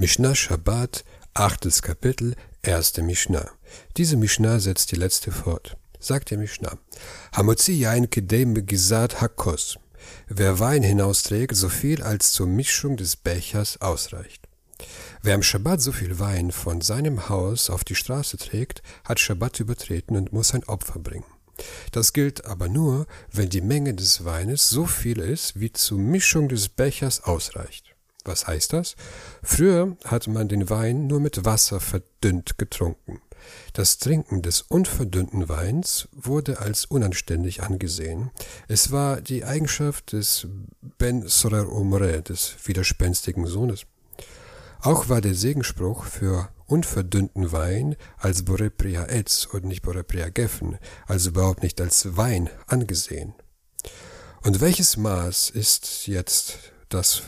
Mishnah Shabbat, achtes Kapitel, erste Mishnah. Diese Mishnah setzt die letzte fort. Sagt der Mishnah. Hamotzi yain kedem gisat hakos. Wer Wein hinausträgt, so viel als zur Mischung des Bechers ausreicht. Wer am Schabbat so viel Wein von seinem Haus auf die Straße trägt, hat Schabbat übertreten und muss ein Opfer bringen. Das gilt aber nur, wenn die Menge des Weines so viel ist, wie zur Mischung des Bechers ausreicht. Was heißt das? Früher hatte man den Wein nur mit Wasser verdünnt getrunken. Das Trinken des unverdünnten Weins wurde als unanständig angesehen. Es war die Eigenschaft des Ben Sorer Umre, des widerspenstigen Sohnes. Auch war der Segenspruch für unverdünnten Wein als Borepria Etz und nicht Borepria Geffen, also überhaupt nicht als Wein angesehen. Und welches Maß ist jetzt das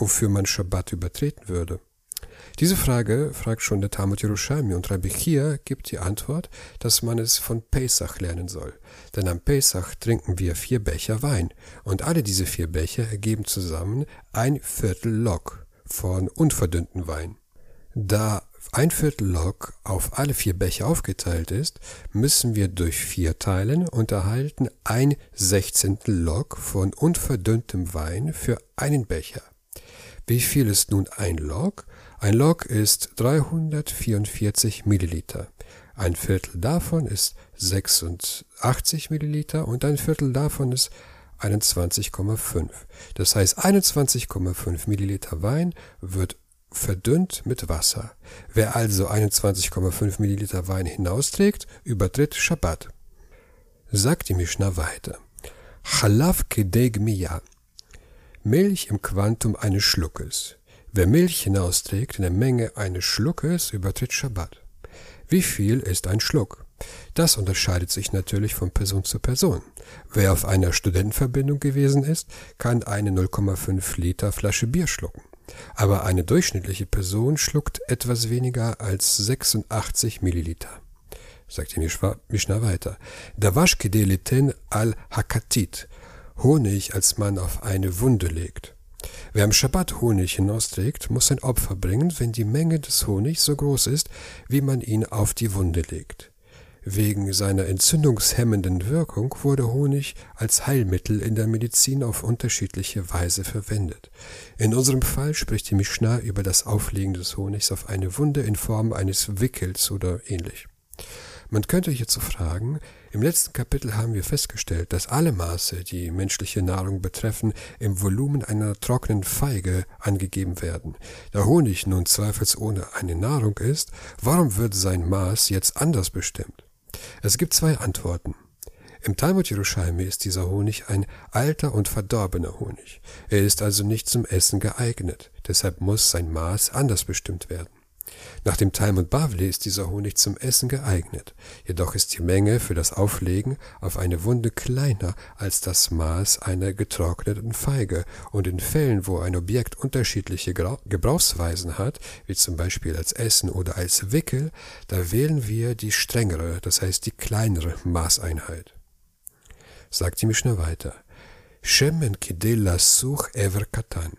wofür man Schabbat übertreten würde? Diese Frage fragt schon der Talmud Yerushalmi und Rabbi Chia gibt die Antwort, dass man es von Pesach lernen soll. Denn am Pesach trinken wir vier Becher Wein und alle diese vier Becher ergeben zusammen ein Viertel Lok von unverdünnten Wein. Da ein Viertel Lok auf alle vier Becher aufgeteilt ist, müssen wir durch vier teilen und erhalten ein Sechzehntel Lok von unverdünntem Wein für einen Becher. Wie viel ist nun ein Log? Ein Log ist 344 Milliliter. Ein Viertel davon ist 86 Milliliter und ein Viertel davon ist 21,5. Das heißt, 21,5 Milliliter Wein wird verdünnt mit Wasser. Wer also 21,5 Milliliter Wein hinausträgt, übertritt Shabbat. Sagt die Mishnah weiter. Chalav kedeg. Milch im Quantum eines Schluckes. Wer Milch hinausträgt in der Menge eines Schluckes, übertritt Schabbat. Wie viel ist ein Schluck? Das unterscheidet sich natürlich von Person zu Person. Wer auf einer Studentenverbindung gewesen ist, kann eine 0,5 Liter Flasche Bier schlucken. Aber eine durchschnittliche Person schluckt etwas weniger als 86 Milliliter. Sagt die Mishnah weiter. Davash kedeliten al hakatit. Honig als man auf eine Wunde legt. Wer am Schabbat Honig hinausträgt, muss ein Opfer bringen, wenn die Menge des Honigs so groß ist, wie man ihn auf die Wunde legt. Wegen seiner entzündungshemmenden Wirkung wurde Honig als Heilmittel in der Medizin auf unterschiedliche Weise verwendet. In unserem Fall spricht die Mishnah über das Auflegen des Honigs auf eine Wunde in Form eines Wickels oder ähnlich. Man könnte hierzu fragen, im letzten Kapitel haben wir festgestellt, dass alle Maße, die menschliche Nahrung betreffen, im Volumen einer trockenen Feige angegeben werden. Da Honig nun zweifelsohne eine Nahrung ist, warum wird sein Maß jetzt anders bestimmt? Es gibt zwei Antworten. Im Talmud Jerusalem ist dieser Honig ein alter und verdorbener Honig. Er ist also nicht zum Essen geeignet. Deshalb muss sein Maß anders bestimmt werden. Nach dem Talmud Bavli ist dieser Honig zum Essen geeignet, jedoch ist die Menge für das Auflegen auf eine Wunde kleiner als das Maß einer getrockneten Feige und in Fällen, wo ein Objekt unterschiedliche Gebrauchsweisen hat, wie zum Beispiel als Essen oder als Wickel, da wählen wir die strengere, das heißt die kleinere Maßeinheit. Sagt die Mishnah weiter. Shemen kidel lasuch ever katan.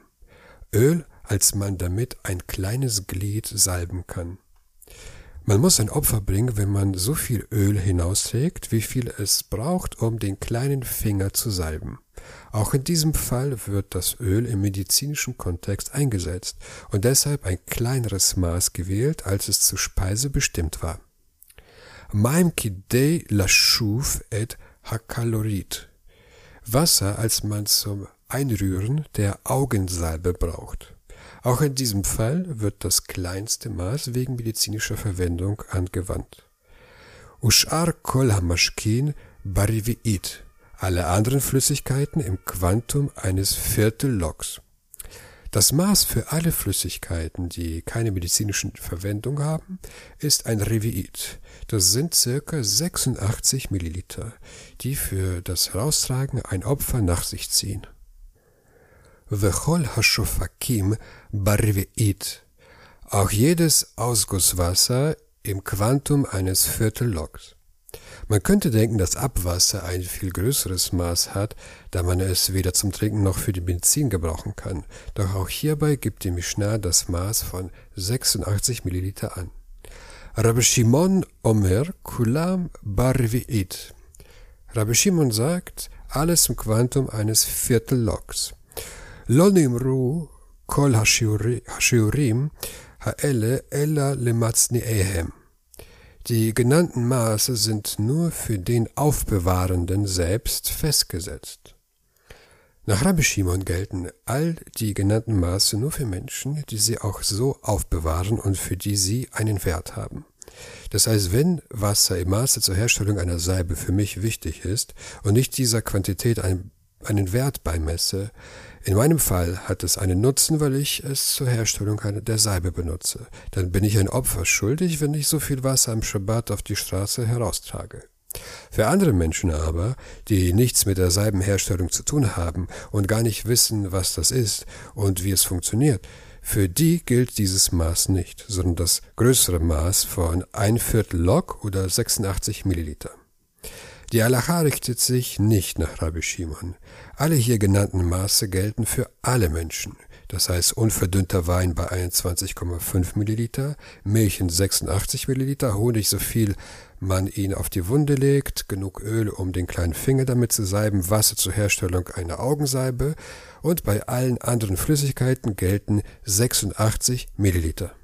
Öl als man damit ein kleines Glied salben kann. Man muss ein Opfer bringen, wenn man so viel Öl hinausträgt, wie viel es braucht, um den kleinen Finger zu salben. Auch in diesem Fall wird das Öl im medizinischen Kontext eingesetzt und deshalb ein kleineres Maß gewählt, als es zur Speise bestimmt war. Maim kidei lashuv et hakalorit. Wasser, als man zum Einrühren der Augensalbe braucht. Auch in diesem Fall wird das kleinste Maß wegen medizinischer Verwendung angewandt. Ushar kol hamashkin bariviit. Alle anderen Flüssigkeiten im Quantum eines Viertelloks. Das Maß für alle Flüssigkeiten, die keine medizinische Verwendung haben, ist ein Reviit. Das sind circa 86 Milliliter, die für das Heraustragen ein Opfer nach sich ziehen. Vechol Hashofakim Barviit. Auch jedes Ausgusswasser im Quantum eines Viertelloks. Man könnte denken, dass Abwasser ein viel größeres Maß hat, da man es weder zum Trinken noch für die Benzin gebrauchen kann. Doch auch hierbei gibt die Mishnah das Maß von 86 Milliliter an. Rabbi Shimon Omer Kulam Barvi'it. Rabbi Shimon sagt, alles im Quantum eines Viertelloks. Lonimru kol hashiurim ha'ele ella lemazni ehem. Die genannten Maße sind nur für den Aufbewahrenden selbst festgesetzt. Nach Rabbi Shimon gelten all die genannten Maße nur für Menschen, die sie auch so aufbewahren und für die sie einen Wert haben. Das heißt, wenn Wasser im Maße zur Herstellung einer Salbe für mich wichtig ist und ich dieser Quantität einen, einen Wert beimesse, in meinem Fall hat es einen Nutzen, weil ich es zur Herstellung der Salbe benutze. Dann bin ich ein Opfer schuldig, wenn ich so viel Wasser am Schabbat auf die Straße heraustrage. Für andere Menschen aber, die nichts mit der Salbenherstellung zu tun haben und gar nicht wissen, was das ist und wie es funktioniert, für die gilt dieses Maß nicht, sondern das größere Maß von ein Viertel Lok oder 86 Milliliter. Die Alacha richtet sich nicht nach Rabbi Shimon. Alle hier genannten Maße gelten für alle Menschen. Das heißt unverdünnter Wein bei 21,5 Milliliter, Milch in 86 Milliliter, Honig so viel man ihn auf die Wunde legt, genug Öl, um den kleinen Finger damit zu salben, Wasser zur Herstellung einer Augensalbe und bei allen anderen Flüssigkeiten gelten 86 Milliliter.